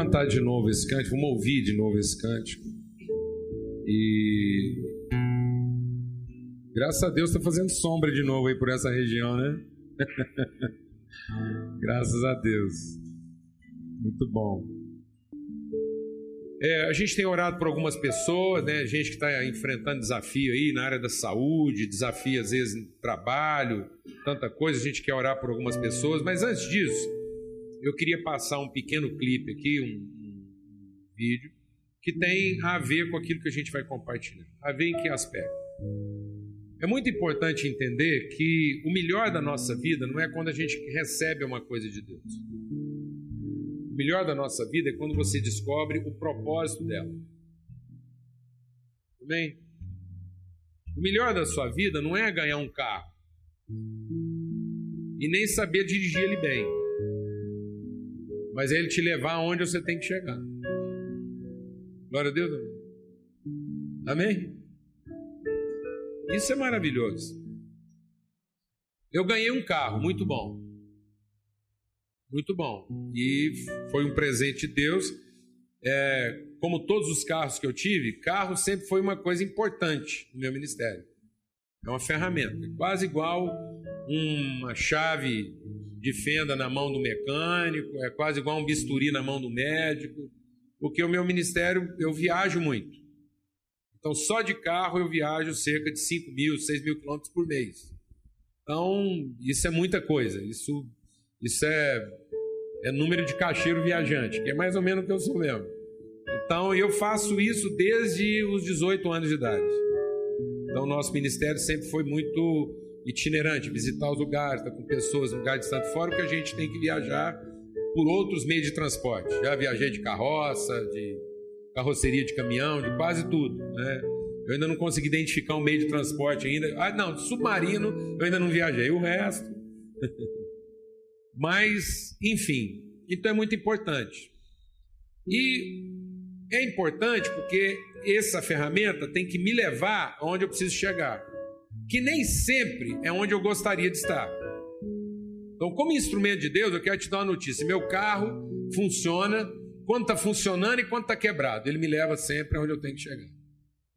Cantar de novo esse cântico, vamos ouvir de novo esse cântico. E graças a Deus está fazendo sombra de novo aí por essa região, né? graças a Deus. Muito bom. É, a gente tem orado por algumas pessoas, né? Gente que está enfrentando desafio aí na área da saúde, desafio às vezes no trabalho, tanta coisa. A gente quer orar por algumas pessoas, mas antes disso, eu queria passar um pequeno clipe aqui, um, um vídeo, que tem a ver com aquilo que a gente vai compartilhar. A ver em que aspecto? É muito importante entender que o melhor da nossa vida não é quando a gente recebe uma coisa de Deus. O melhor da nossa vida é quando você descobre o propósito dela. Bem? O melhor da sua vida não é ganhar um carro e nem saber dirigir ele bem mas é Ele te levar aonde você tem que chegar. Glória a Deus. Amém? Isso é maravilhoso. Eu ganhei um carro, muito bom. Muito bom. E foi um presente de Deus. É, como todos os carros que eu tive, carro sempre foi uma coisa importante no meu ministério. É uma ferramenta, quase igual uma chave de fenda na mão do mecânico, é quase igual um bisturi na mão do médico, porque o meu ministério eu viajo muito. Então, só de carro eu viajo cerca de 5 mil, 6 mil quilômetros por mês. Então, isso é muita coisa. Isso, isso é, é número de cacheiro viajante, que é mais ou menos o que eu sou mesmo. Então, eu faço isso desde os 18 anos de idade. Então, nosso ministério sempre foi muito itinerante, visitar os lugares, estar com pessoas, lugares de tanto fora, que a gente tem que viajar por outros meios de transporte. Já viajei de carroça, de carroceria de caminhão, de quase tudo, né? Eu ainda não consegui identificar um meio de transporte ainda. Ah, não, submarino eu ainda não viajei. O resto. Mas, enfim, então é muito importante. E é importante porque essa ferramenta tem que me levar aonde eu preciso chegar que nem sempre é onde eu gostaria de estar. Então, como instrumento de Deus, eu quero te dar uma notícia: meu carro funciona, quando está funcionando e quando está quebrado. Ele me leva sempre aonde eu tenho que chegar.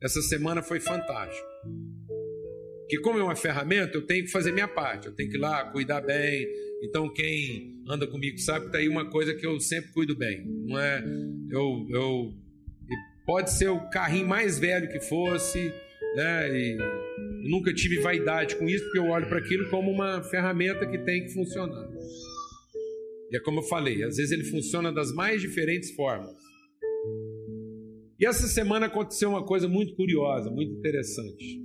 Essa semana foi fantástico. Que como é uma ferramenta, eu tenho que fazer minha parte. Eu tenho que ir lá, cuidar bem. Então, quem anda comigo sabe que está aí uma coisa que eu sempre cuido bem. Não é? Eu, eu pode ser o carrinho mais velho que fosse, né? E nunca tive vaidade com isso, porque eu olho para aquilo como uma ferramenta que tem que funcionar. E é como eu falei, às vezes ele funciona das mais diferentes formas. E essa semana aconteceu uma coisa muito curiosa, muito interessante.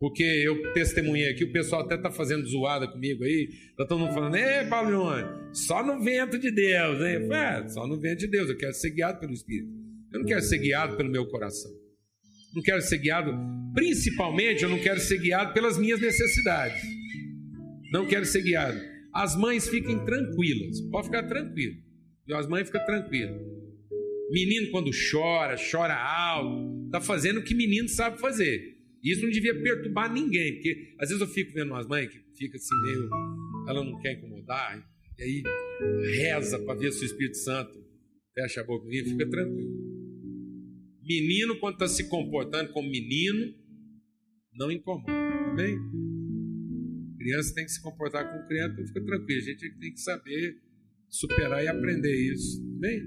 Porque eu testemunhei aqui, o pessoal até está fazendo zoada comigo aí. Está todo mundo falando, é, Paulo Leone, só no vento de Deus? Eu falei, é, só no vento de Deus, eu quero ser guiado pelo Espírito. Eu não quero ser guiado pelo meu coração. Não quero ser guiado, principalmente eu não quero ser guiado pelas minhas necessidades. Não quero ser guiado. As mães fiquem tranquilas, pode ficar tranquilo. As mães ficam tranquilas. Menino, quando chora, chora alto, está fazendo o que menino sabe fazer. Isso não devia perturbar ninguém, porque às vezes eu fico vendo umas mães que fica assim meio. Ela não quer incomodar, e aí reza para ver se o Espírito Santo fecha a boca e fica tranquilo. Menino, quando está se comportando como menino, não incomoda, tá bem? Criança tem que se comportar como criança, então fica tranquilo. A gente tem que saber superar e aprender isso, tá bem?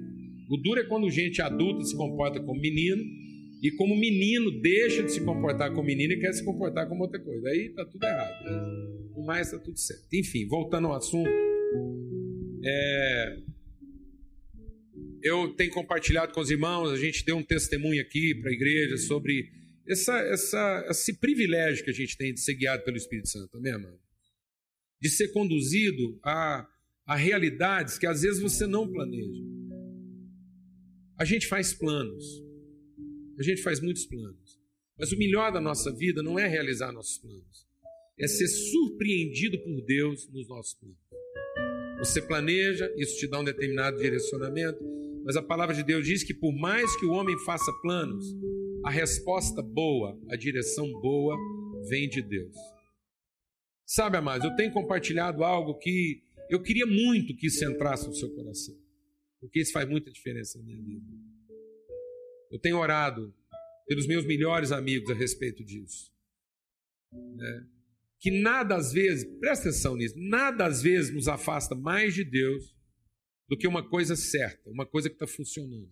O duro é quando gente adulta se comporta como menino e como menino deixa de se comportar como menino e quer se comportar como outra coisa. Aí está tudo errado. Né? No mais está tudo certo. Enfim, voltando ao assunto, é, eu tenho compartilhado com os irmãos, a gente deu um testemunho aqui para a igreja sobre essa, essa, esse privilégio que a gente tem de ser guiado pelo Espírito Santo, amém, amado? De ser conduzido a, a realidades que às vezes você não planeja. A gente faz planos, a gente faz muitos planos, mas o melhor da nossa vida não é realizar nossos planos, é ser surpreendido por Deus nos nossos planos. Você planeja, isso te dá um determinado direcionamento, mas a palavra de Deus diz que por mais que o homem faça planos, a resposta boa, a direção boa vem de Deus. Sabe, amados, eu tenho compartilhado algo que eu queria muito que isso entrasse no seu coração. porque isso faz muita diferença na minha vida. Eu tenho orado pelos meus melhores amigos a respeito disso. Né? Que nada às vezes, presta atenção nisso, nada às vezes nos afasta mais de Deus do que uma coisa certa, uma coisa que está funcionando.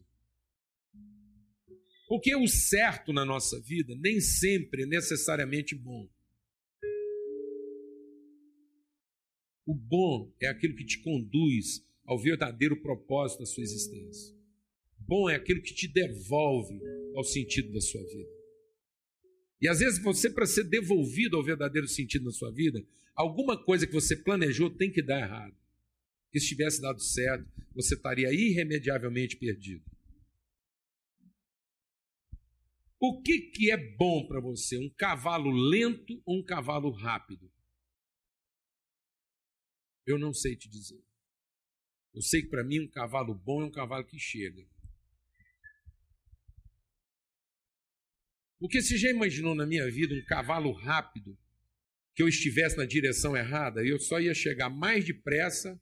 Porque o certo na nossa vida nem sempre é necessariamente bom. O bom é aquilo que te conduz ao verdadeiro propósito da sua existência. Bom é aquilo que te devolve ao sentido da sua vida. E às vezes você, para ser devolvido ao verdadeiro sentido da sua vida, alguma coisa que você planejou tem que dar errado. Se tivesse dado certo, você estaria irremediavelmente perdido. O que, que é bom para você? Um cavalo lento ou um cavalo rápido? Eu não sei te dizer. Eu sei que para mim um cavalo bom é um cavalo que chega. Porque se já imaginou na minha vida um cavalo rápido que eu estivesse na direção errada, eu só ia chegar mais depressa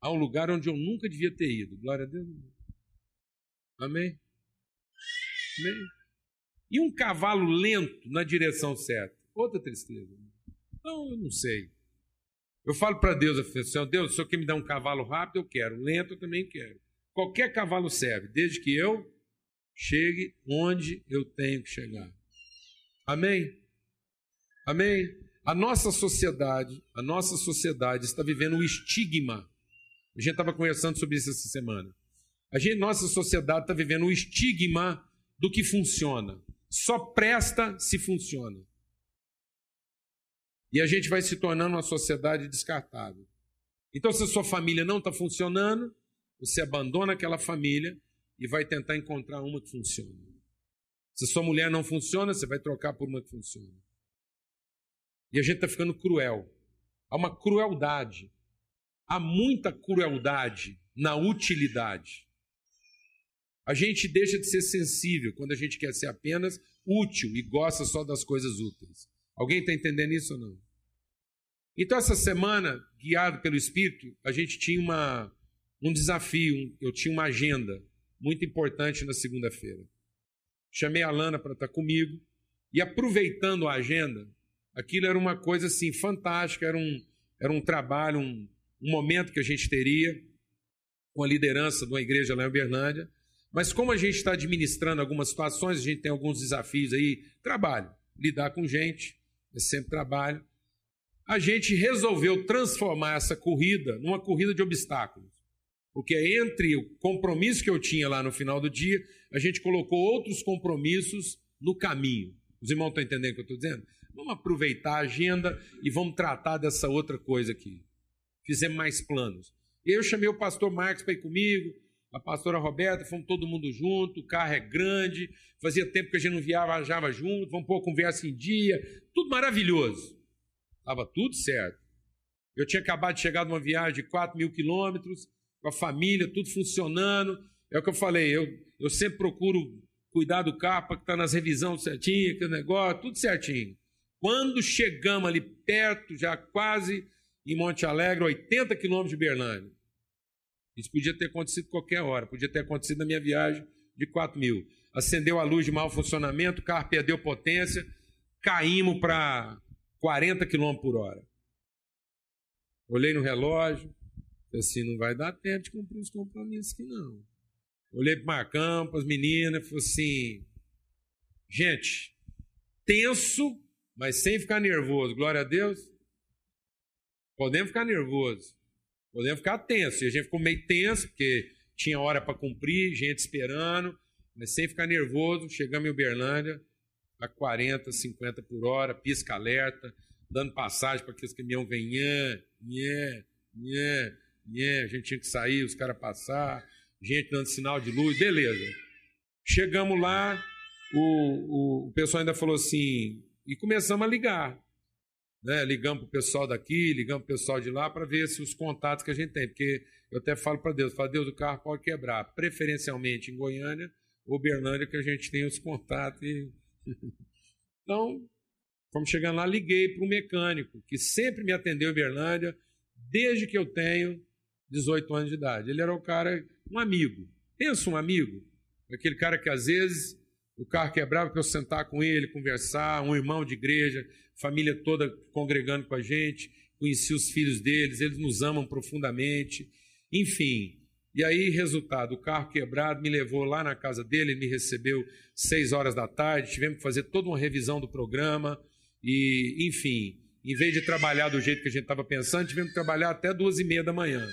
a um lugar onde eu nunca devia ter ido. Glória a Deus. Amém? Amém? E um cavalo lento na direção certa? Outra tristeza. Então, eu não sei. Eu falo para Deus, assim, Deus, o Senhor quer me dar um cavalo rápido, eu quero. Lento, eu também quero. Qualquer cavalo serve, desde que eu chegue onde eu tenho que chegar. Amém? Amém? A nossa sociedade, a nossa sociedade está vivendo um estigma. A gente estava conversando sobre isso essa semana. A gente, nossa sociedade está vivendo um estigma do que funciona. Só presta se funciona. E a gente vai se tornando uma sociedade descartável. Então, se a sua família não está funcionando, você abandona aquela família e vai tentar encontrar uma que funcione. Se a sua mulher não funciona, você vai trocar por uma que funcione. E a gente está ficando cruel. Há uma crueldade. Há muita crueldade na utilidade. A gente deixa de ser sensível quando a gente quer ser apenas útil e gosta só das coisas úteis. Alguém está entendendo isso ou não? Então, essa semana, guiado pelo Espírito, a gente tinha uma, um desafio, eu tinha uma agenda muito importante na segunda-feira. Chamei a Lana para estar comigo e, aproveitando a agenda, aquilo era uma coisa assim fantástica, era um, era um trabalho, um, um momento que a gente teria com a liderança de uma igreja lá em Uberlândia. Mas como a gente está administrando algumas situações, a gente tem alguns desafios aí, trabalho, lidar com gente, é sempre trabalho. A gente resolveu transformar essa corrida numa corrida de obstáculos. Porque entre o compromisso que eu tinha lá no final do dia, a gente colocou outros compromissos no caminho. Os irmãos estão entendendo o que eu estou dizendo? Vamos aproveitar a agenda e vamos tratar dessa outra coisa aqui. Fizemos mais planos. Eu chamei o pastor Marcos para ir comigo, a pastora Roberta, fomos todo mundo junto, o carro é grande, fazia tempo que a gente não viajava junto, vamos pôr a conversa em dia, tudo maravilhoso. Estava tudo certo. Eu tinha acabado de chegar de uma viagem de 4 mil quilômetros, com a família, tudo funcionando. É o que eu falei, eu, eu sempre procuro cuidar do carro para que está nas revisões certinho, aquele negócio, tudo certinho. Quando chegamos ali perto, já quase em Monte Alegre, 80 quilômetros de Berlândia. Isso podia ter acontecido qualquer hora, podia ter acontecido na minha viagem de 4 mil. Acendeu a luz de mau funcionamento, o carro perdeu potência, caímos para 40 km por hora. Olhei no relógio, assim, não vai dar tempo de cumprir os compromissos aqui não. Olhei para o Marcão, para as meninas, falei assim, gente, tenso, mas sem ficar nervoso, glória a Deus. Podemos ficar nervoso, podemos ficar tenso. E a gente ficou meio tenso, porque tinha hora para cumprir, gente esperando, mas sem ficar nervoso. Chegamos em Uberlândia, a 40, 50 por hora, pisca alerta, dando passagem para que esse caminhão venha, nhé, nhé, nhé. A gente tinha que sair, os caras passar, gente dando sinal de luz, beleza. Chegamos lá, o, o, o pessoal ainda falou assim, e começamos a ligar. Né? Ligamos para o pessoal daqui, ligamos para o pessoal de lá para ver se os contatos que a gente tem, porque eu até falo para Deus, falo, Deus, o carro pode quebrar, preferencialmente em Goiânia ou Berlândia, que a gente tem os contatos e então, como chegando lá, liguei para um mecânico que sempre me atendeu em Berlândia, desde que eu tenho 18 anos de idade. Ele era o cara, um amigo. Pensa um amigo, aquele cara que às vezes o carro quebrava para eu sentar com ele, conversar, um irmão de igreja, família toda congregando com a gente, conheci os filhos deles, eles nos amam profundamente, enfim. E aí, resultado, o carro quebrado me levou lá na casa dele, ele me recebeu seis horas da tarde, tivemos que fazer toda uma revisão do programa, e, enfim, em vez de trabalhar do jeito que a gente estava pensando, tivemos que trabalhar até duas e meia da manhã.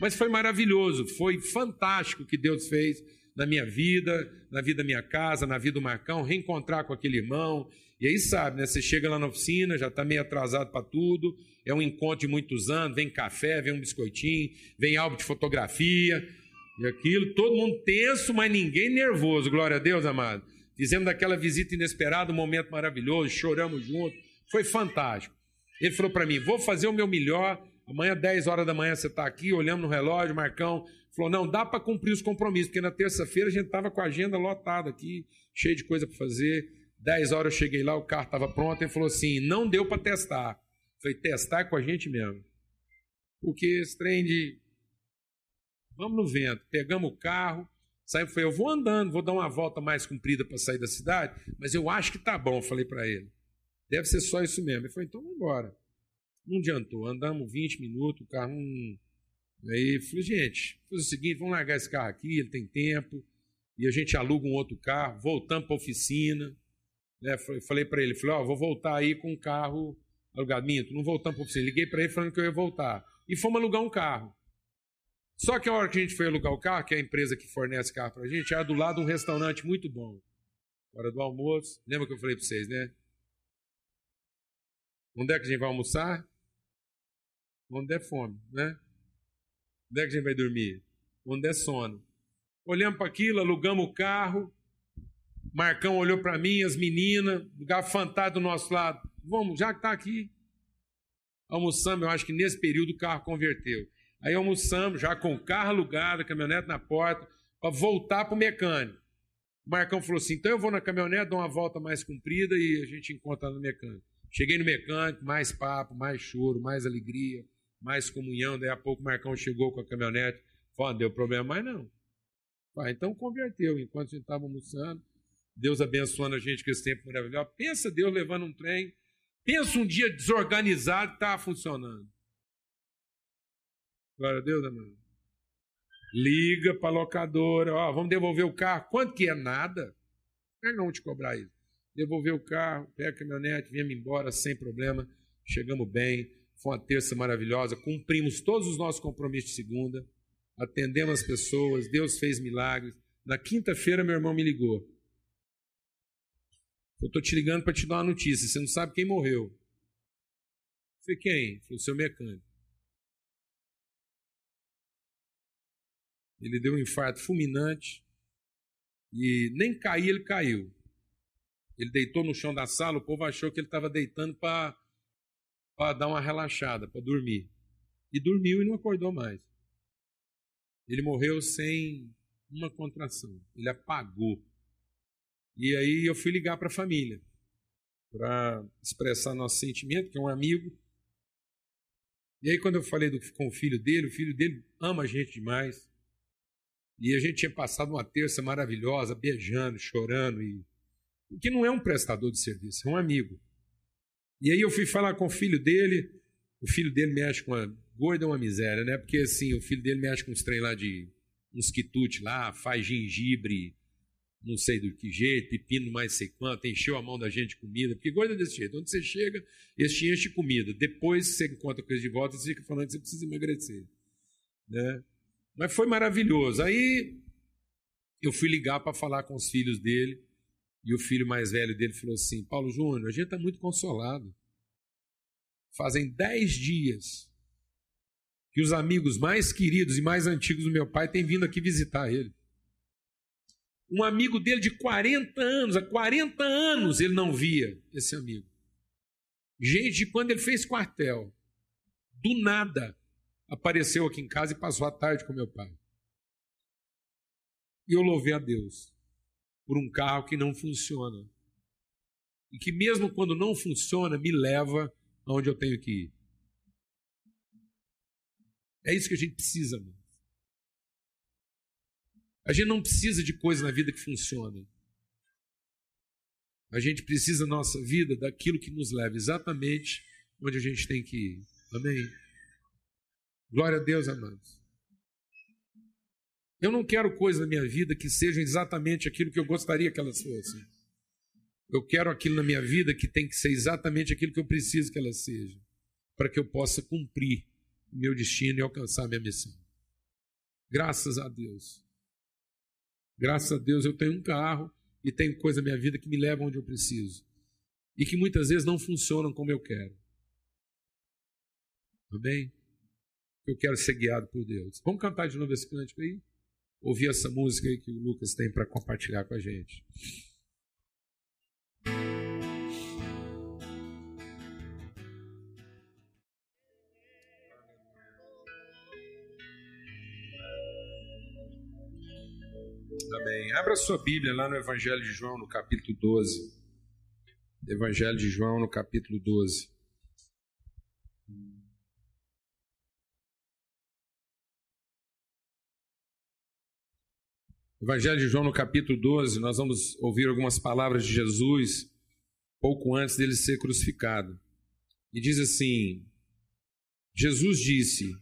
Mas foi maravilhoso, foi fantástico o que Deus fez na minha vida, na vida da minha casa, na vida do Marcão, reencontrar com aquele irmão. E aí sabe, né? Você chega lá na oficina, já está meio atrasado para tudo, é um encontro de muitos anos, vem café, vem um biscoitinho, vem álbum de fotografia, e aquilo, todo mundo tenso, mas ninguém nervoso, glória a Deus, amado. Fizemos daquela visita inesperada um momento maravilhoso, choramos juntos, foi fantástico. Ele falou para mim: vou fazer o meu melhor. Amanhã, 10 horas da manhã, você está aqui, olhando no relógio, Marcão. Falou: não, dá para cumprir os compromissos, porque na terça-feira a gente estava com a agenda lotada aqui, cheio de coisa para fazer. 10 horas eu cheguei lá, o carro estava pronto. Ele falou assim: não deu para testar. Falei: testar com a gente mesmo. Porque esse trem de. Vamos no vento. Pegamos o carro, saímos. Falei: eu vou andando, vou dar uma volta mais comprida para sair da cidade, mas eu acho que tá bom. Falei para ele. Deve ser só isso mesmo. Ele falou, então vamos embora. Não adiantou. Andamos 20 minutos, o carro. Hum... Aí falei, gente, faz o seguinte, vamos largar esse carro aqui, ele tem tempo. E a gente aluga um outro carro, voltamos para a oficina. Né? Falei para ele, falei, ó, oh, vou voltar aí com um carro alugado. Minto, não voltamos para oficina. Liguei para ele falando que eu ia voltar. E fomos alugar um carro. Só que a hora que a gente foi alugar o carro, que é a empresa que fornece carro para a gente, era do lado um restaurante muito bom. Hora do almoço. Lembra que eu falei para vocês, né? Onde é que a gente vai almoçar? Onde é fome, né? Onde é que a gente vai dormir? Onde é sono. Olhamos para aquilo, alugamos o carro. Marcão olhou para mim, as meninas, lugar fantástico do nosso lado. Vamos, já que está aqui. Almoçamos, eu acho que nesse período o carro converteu. Aí almoçamos, já com o carro alugado, a caminhonete na porta, para voltar para o mecânico. O Marcão falou assim: então eu vou na caminhonete, dou uma volta mais comprida e a gente encontra no mecânico. Cheguei no mecânico, mais papo, mais choro, mais alegria, mais comunhão. Daí a pouco o Marcão chegou com a caminhonete. Falou, não deu problema mais não. Ah, então converteu. Enquanto a gente estava almoçando, Deus abençoando a gente com esse tempo maravilhoso. Pensa Deus levando um trem. Pensa um dia desorganizado estava funcionando. Glória a Deus, amado. Liga para a locadora. Ó, vamos devolver o carro. Quanto que é? Nada. Não vão te cobrar isso devolver o carro, pega a caminhonete, viemos embora sem problema, chegamos bem, foi uma terça maravilhosa, cumprimos todos os nossos compromissos de segunda, atendemos as pessoas, Deus fez milagres. Na quinta-feira, meu irmão me ligou. Eu estou te ligando para te dar uma notícia, você não sabe quem morreu. Eu falei, quem? Foi o seu mecânico. Ele deu um infarto fulminante e nem cair ele caiu. Ele deitou no chão da sala, o povo achou que ele estava deitando para dar uma relaxada, para dormir. E dormiu e não acordou mais. Ele morreu sem uma contração. Ele apagou. E aí eu fui ligar para a família para expressar nosso sentimento, que é um amigo. E aí quando eu falei do, com o filho dele, o filho dele ama a gente demais. E a gente tinha passado uma terça maravilhosa, beijando, chorando e que não é um prestador de serviço, é um amigo. E aí eu fui falar com o filho dele, o filho dele mexe com a gorda é uma miséria, né? Porque assim, o filho dele mexe com uns trem lá de uns quitutes lá, faz gengibre, não sei do que jeito, pepino mais sei quanto, encheu a mão da gente de comida, porque é desse jeito, onde você chega, eles te enchem de comida, depois você encontra eles de volta, você fica falando que você precisa emagrecer, né? Mas foi maravilhoso. Aí eu fui ligar para falar com os filhos dele, e o filho mais velho dele falou assim: Paulo Júnior, a gente está muito consolado. Fazem dez dias que os amigos mais queridos e mais antigos do meu pai têm vindo aqui visitar ele. Um amigo dele de 40 anos, há 40 anos ele não via esse amigo. Gente, quando ele fez quartel, do nada apareceu aqui em casa e passou a tarde com meu pai. E eu louvei a Deus por um carro que não funciona. E que, mesmo quando não funciona, me leva aonde eu tenho que ir. É isso que a gente precisa, mano. A gente não precisa de coisa na vida que funcione. A gente precisa na nossa vida daquilo que nos leva exatamente onde a gente tem que ir. Amém? Glória a Deus, amados. Eu não quero coisas na minha vida que sejam exatamente aquilo que eu gostaria que elas fossem. Eu quero aquilo na minha vida que tem que ser exatamente aquilo que eu preciso que ela seja, para que eu possa cumprir o meu destino e alcançar a minha missão. Graças a Deus. Graças a Deus eu tenho um carro e tenho coisa na minha vida que me levam onde eu preciso. E que muitas vezes não funcionam como eu quero. Amém? Eu quero ser guiado por Deus. Vamos cantar de novo esse cântico aí? Ouvir essa música aí que o Lucas tem para compartilhar com a gente. Abra sua Bíblia lá no Evangelho de João, no capítulo 12. Evangelho de João, no capítulo 12. Evangelho de João, no capítulo 12, nós vamos ouvir algumas palavras de Jesus pouco antes dele ser crucificado. E diz assim: Jesus disse,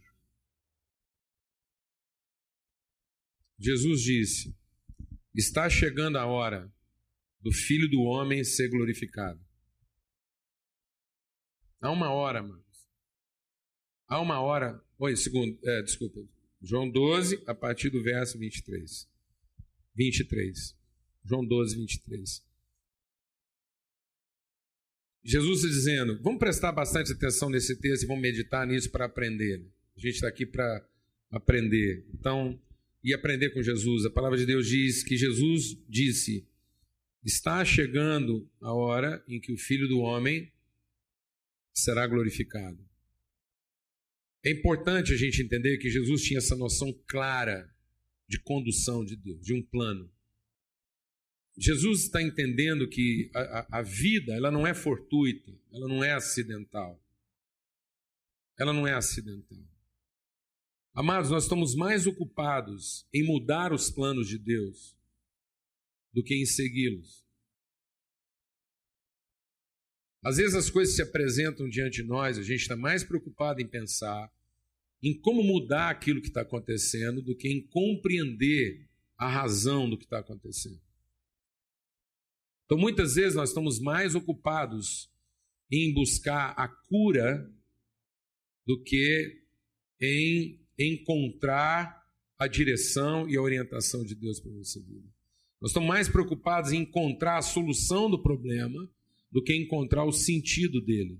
Jesus disse: Está chegando a hora do Filho do Homem ser glorificado. Há uma hora, mano. Há uma hora. Oi, segundo, é, desculpa. João 12, a partir do verso 23. 23. João 12, 23. Jesus dizendo: vamos prestar bastante atenção nesse texto e vamos meditar nisso para aprender. A gente está aqui para aprender. Então, e aprender com Jesus. A palavra de Deus diz que Jesus disse: Está chegando a hora em que o Filho do Homem será glorificado. É importante a gente entender que Jesus tinha essa noção clara de condução de Deus, de um plano. Jesus está entendendo que a, a, vida ela não é fortuita, ela não é acidental. Ela não é acidental. Amados, nós estamos mais ocupados em mudar os planos de Deus do que em segui-los. Às vezes as coisas se apresentam diante de nós, a gente está mais preocupado em pensar em como mudar aquilo que está acontecendo do que em compreender a razão do que está acontecendo. Então, muitas vezes nós estamos mais ocupados em buscar a cura do que em encontrar a direção e a orientação de Deus para nossa vida. Nós estamos mais preocupados em encontrar a solução do problema do que encontrar o sentido dele.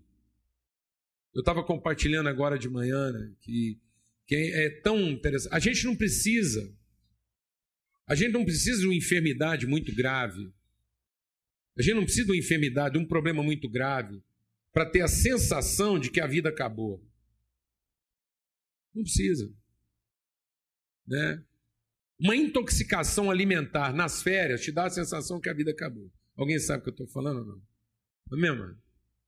Eu estava compartilhando agora de manhã né, que, que é tão interessante. A gente não precisa, a gente não precisa de uma enfermidade muito grave. A gente não precisa de uma enfermidade, de um problema muito grave, para ter a sensação de que a vida acabou. Não precisa. Né? Uma intoxicação alimentar nas férias te dá a sensação que a vida acabou. Alguém sabe o que eu estou falando ou não? Não é mesmo?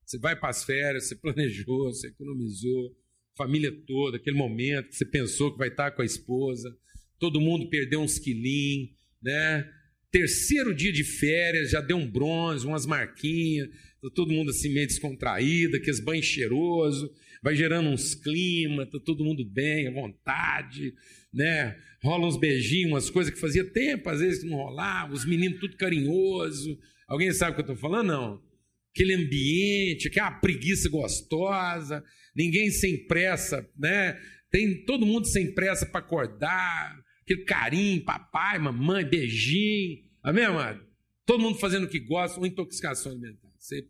Você vai para as férias, você planejou, você economizou, família toda, aquele momento que você pensou que vai estar com a esposa, todo mundo perdeu uns quilinhos, né? Terceiro dia de férias, já deu um bronze, umas marquinhas, tá todo mundo assim meio descontraído, aqueles banhos cheirosos, vai gerando uns climas, tá todo mundo bem, à vontade, né? Rola uns beijinhos, umas coisas que fazia tempo, às vezes não rolava, os meninos tudo carinhoso. Alguém sabe o que eu estou falando? Não aquele ambiente, aquela preguiça gostosa, ninguém sem pressa, né? Tem todo mundo sem pressa para acordar, aquele carinho, papai, mamãe, beijinho, amém, amado? Todo mundo fazendo o que gosta, uma intoxicação alimentar. Você,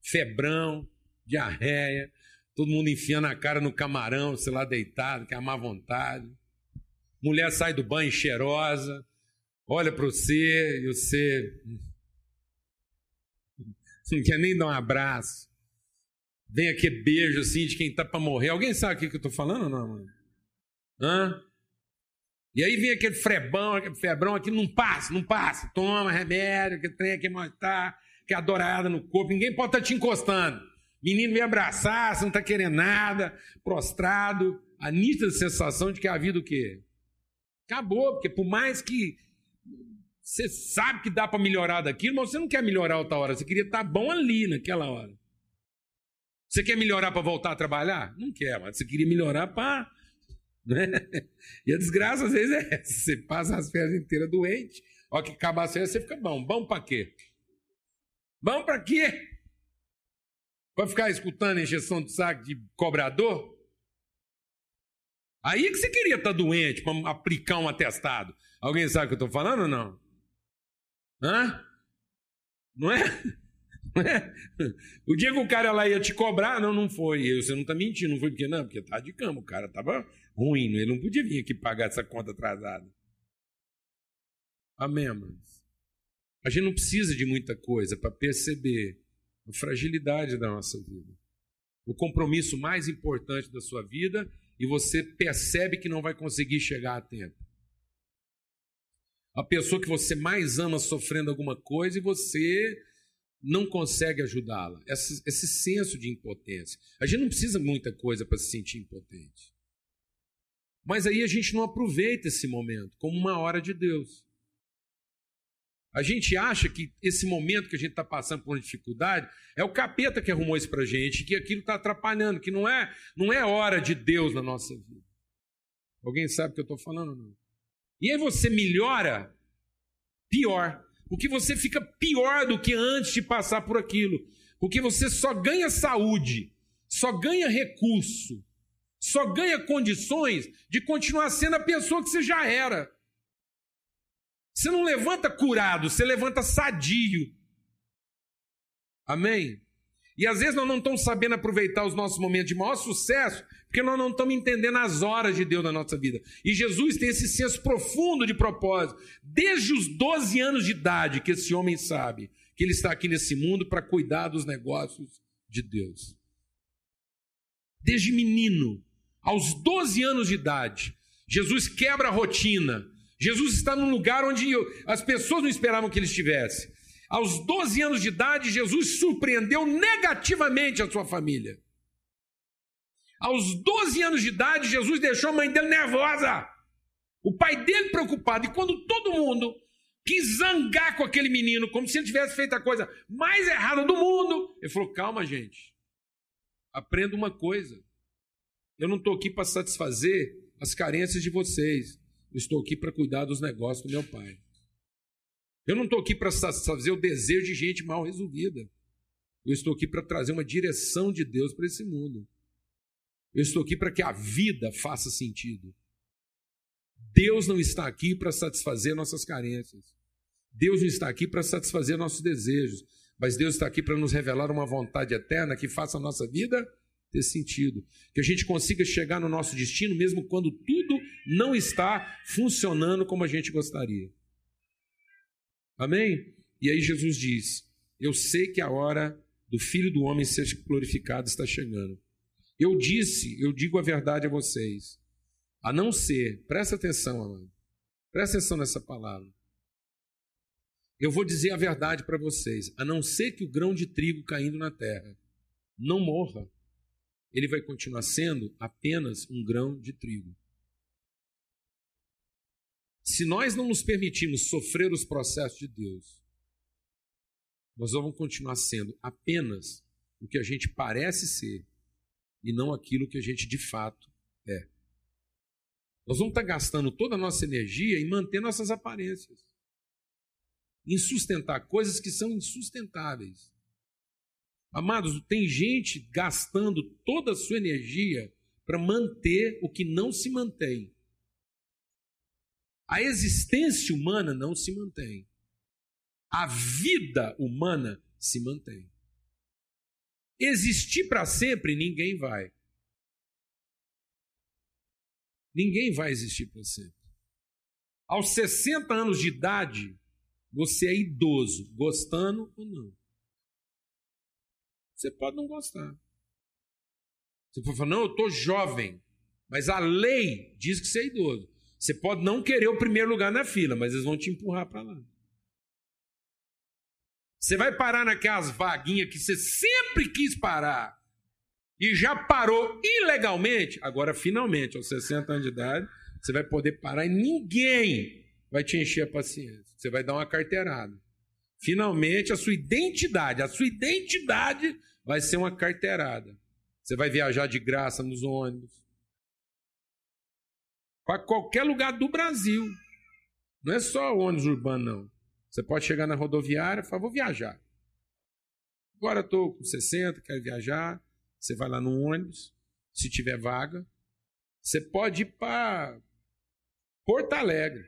febrão, diarreia, todo mundo enfiando a cara no camarão, sei lá, deitado, que é a má vontade. Mulher sai do banho cheirosa, olha para você e você não quer nem dar um abraço. Vem aquele beijo assim de quem está para morrer. Alguém sabe o que eu estou falando ou não? Mano? Hã? E aí vem aquele frebão, aquele febrão aqui, não passa, não passa. Toma remédio, que trem aqui mal-estar, que é adorada no corpo. Ninguém pode estar tá te encostando. Menino me abraçar, você não está querendo nada, prostrado. a nítida sensação de que a vida o quê? Acabou, porque por mais que você sabe que dá para melhorar daquilo, mas você não quer melhorar outra hora, você queria estar tá bom ali naquela hora. Você quer melhorar para voltar a trabalhar? Não quer, mas você queria melhorar para. Né? E a desgraça às vezes é essa: você passa as férias inteiras doente, ó que acaba a férias, você fica bom. Bom para quê? Bom para quê? Para ficar escutando injeção de saco de cobrador? Aí que você queria estar tá doente para aplicar um atestado. Alguém sabe o que eu estou falando ou não? Hã? Não é? Não é? O dia que o cara lá ia te cobrar, não, não foi. Você não está mentindo, não foi porque não, porque tá de cama, o cara estava ruim, ele não podia vir aqui pagar essa conta atrasada. Amém, amados? A gente não precisa de muita coisa para perceber a fragilidade da nossa vida. O compromisso mais importante da sua vida e você percebe que não vai conseguir chegar a tempo. A pessoa que você mais ama sofrendo alguma coisa e você não consegue ajudá-la. Esse, esse, senso de impotência. A gente não precisa muita coisa para se sentir impotente. Mas aí a gente não aproveita esse momento como uma hora de Deus. A gente acha que esse momento que a gente está passando por uma dificuldade é o capeta que arrumou isso para a gente, que aquilo está atrapalhando, que não é, não é hora de Deus na nossa vida. Alguém sabe o que eu estou falando não? E aí você melhora, pior. Porque você fica pior do que antes de passar por aquilo. Porque você só ganha saúde, só ganha recurso, só ganha condições de continuar sendo a pessoa que você já era. Você não levanta curado, você levanta sadio. Amém? E às vezes nós não estamos sabendo aproveitar os nossos momentos de maior sucesso, porque nós não estamos entendendo as horas de Deus na nossa vida. E Jesus tem esse senso profundo de propósito, desde os 12 anos de idade, que esse homem sabe que ele está aqui nesse mundo para cuidar dos negócios de Deus. Desde menino, aos 12 anos de idade, Jesus quebra a rotina, Jesus está num lugar onde as pessoas não esperavam que ele estivesse. Aos 12 anos de idade, Jesus surpreendeu negativamente a sua família. Aos 12 anos de idade, Jesus deixou a mãe dele nervosa. O pai dele preocupado. E quando todo mundo quis zangar com aquele menino, como se ele tivesse feito a coisa mais errada do mundo, ele falou: calma, gente. Aprenda uma coisa. Eu não estou aqui para satisfazer as carências de vocês. Estou aqui para cuidar dos negócios do meu pai. Eu não estou aqui para satisfazer o desejo de gente mal resolvida. Eu estou aqui para trazer uma direção de Deus para esse mundo. Eu estou aqui para que a vida faça sentido. Deus não está aqui para satisfazer nossas carências. Deus não está aqui para satisfazer nossos desejos. Mas Deus está aqui para nos revelar uma vontade eterna que faça a nossa vida ter sentido. Que a gente consiga chegar no nosso destino mesmo quando tudo não está funcionando como a gente gostaria. Amém? E aí Jesus diz: Eu sei que a hora do filho do homem ser glorificado está chegando. Eu disse, eu digo a verdade a vocês. A não ser, presta atenção, amado. Presta atenção nessa palavra. Eu vou dizer a verdade para vocês. A não ser que o grão de trigo caindo na terra não morra, ele vai continuar sendo apenas um grão de trigo. Se nós não nos permitirmos sofrer os processos de Deus, nós vamos continuar sendo apenas o que a gente parece ser e não aquilo que a gente de fato é. Nós vamos estar gastando toda a nossa energia em manter nossas aparências, em sustentar coisas que são insustentáveis. Amados, tem gente gastando toda a sua energia para manter o que não se mantém. A existência humana não se mantém. A vida humana se mantém. Existir para sempre, ninguém vai. Ninguém vai existir para sempre. Aos 60 anos de idade, você é idoso, gostando ou não. Você pode não gostar. Você pode falar, não, eu estou jovem, mas a lei diz que você é idoso. Você pode não querer o primeiro lugar na fila, mas eles vão te empurrar para lá. Você vai parar naquelas vaguinhas que você sempre quis parar. e já parou ilegalmente, agora finalmente, aos 60 anos de idade, você vai poder parar e ninguém vai te encher a paciência. Você vai dar uma carteirada. Finalmente, a sua identidade, a sua identidade vai ser uma carteirada. Você vai viajar de graça nos ônibus. Para qualquer lugar do Brasil. Não é só ônibus urbano, não. Você pode chegar na rodoviária e falar, vou viajar. Agora estou com 60, quero viajar. Você vai lá no ônibus, se tiver vaga. Você pode ir para Porto Alegre.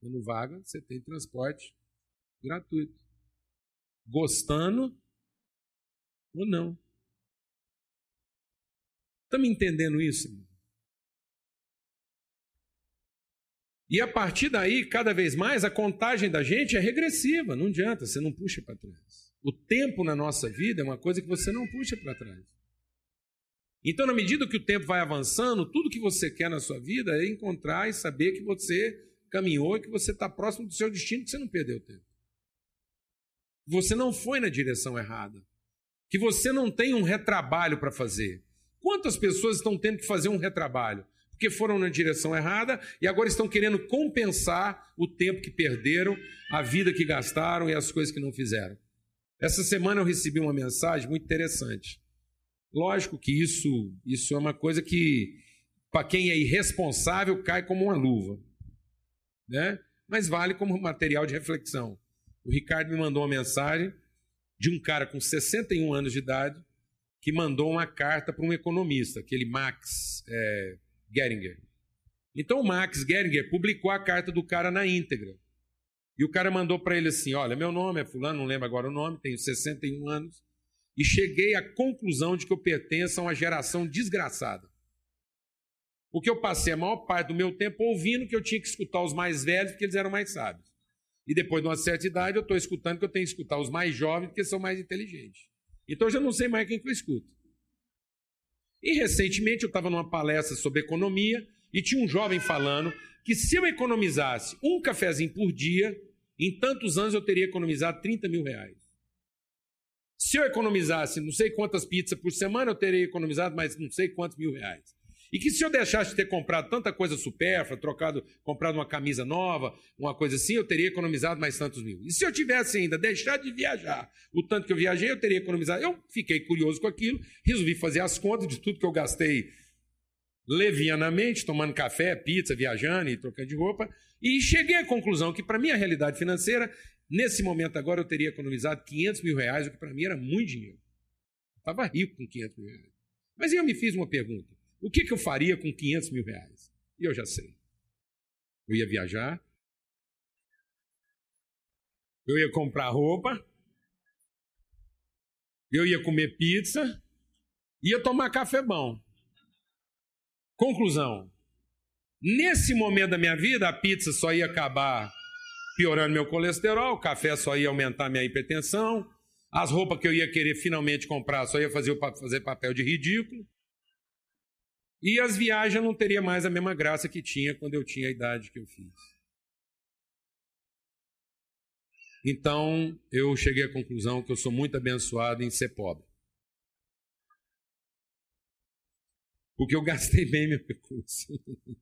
Tendo vaga, você tem transporte gratuito. Gostando ou não. Está me entendendo isso? E a partir daí, cada vez mais, a contagem da gente é regressiva, não adianta, você não puxa para trás. O tempo na nossa vida é uma coisa que você não puxa para trás. Então, na medida que o tempo vai avançando, tudo que você quer na sua vida é encontrar e saber que você caminhou e que você está próximo do seu destino, que você não perdeu tempo. Você não foi na direção errada. Que você não tem um retrabalho para fazer. Quantas pessoas estão tendo que fazer um retrabalho? Porque foram na direção errada e agora estão querendo compensar o tempo que perderam, a vida que gastaram e as coisas que não fizeram. Essa semana eu recebi uma mensagem muito interessante. Lógico que isso, isso é uma coisa que, para quem é irresponsável, cai como uma luva. Né? Mas vale como material de reflexão. O Ricardo me mandou uma mensagem de um cara com 61 anos de idade que mandou uma carta para um economista, aquele Max é, Geringer. Então o Max Geringer publicou a carta do cara na íntegra. E o cara mandou para ele assim: Olha, meu nome é Fulano, não lembro agora o nome, tenho 61 anos, e cheguei à conclusão de que eu pertenço a uma geração desgraçada. Porque eu passei a maior parte do meu tempo ouvindo que eu tinha que escutar os mais velhos, porque eles eram mais sábios. E depois de uma certa idade, eu estou escutando que eu tenho que escutar os mais jovens, porque são mais inteligentes. Então eu já não sei mais quem que eu escuto. E recentemente eu estava numa palestra sobre economia e tinha um jovem falando que se eu economizasse um cafezinho por dia, em tantos anos eu teria economizado 30 mil reais. Se eu economizasse não sei quantas pizzas por semana, eu teria economizado mais não sei quantos mil reais. E que se eu deixasse de ter comprado tanta coisa supérflua, trocado, comprado uma camisa nova, uma coisa assim, eu teria economizado mais tantos mil. E se eu tivesse ainda deixado de viajar o tanto que eu viajei, eu teria economizado. Eu fiquei curioso com aquilo, resolvi fazer as contas de tudo que eu gastei levianamente, tomando café, pizza, viajando e trocando de roupa, e cheguei à conclusão que, para minha realidade financeira, nesse momento agora eu teria economizado 500 mil reais, o que para mim era muito dinheiro. Estava rico com 500 mil reais. Mas eu me fiz uma pergunta: o que, que eu faria com 500 mil reais? E eu já sei. Eu ia viajar, eu ia comprar roupa, eu ia comer pizza, ia tomar café bom. Conclusão: nesse momento da minha vida, a pizza só ia acabar piorando meu colesterol, o café só ia aumentar minha hipertensão, as roupas que eu ia querer finalmente comprar só ia fazer, fazer papel de ridículo. E as viagens não teria mais a mesma graça que tinha quando eu tinha a idade que eu fiz. Então, eu cheguei à conclusão que eu sou muito abençoado em ser pobre. porque eu gastei bem meu recurso.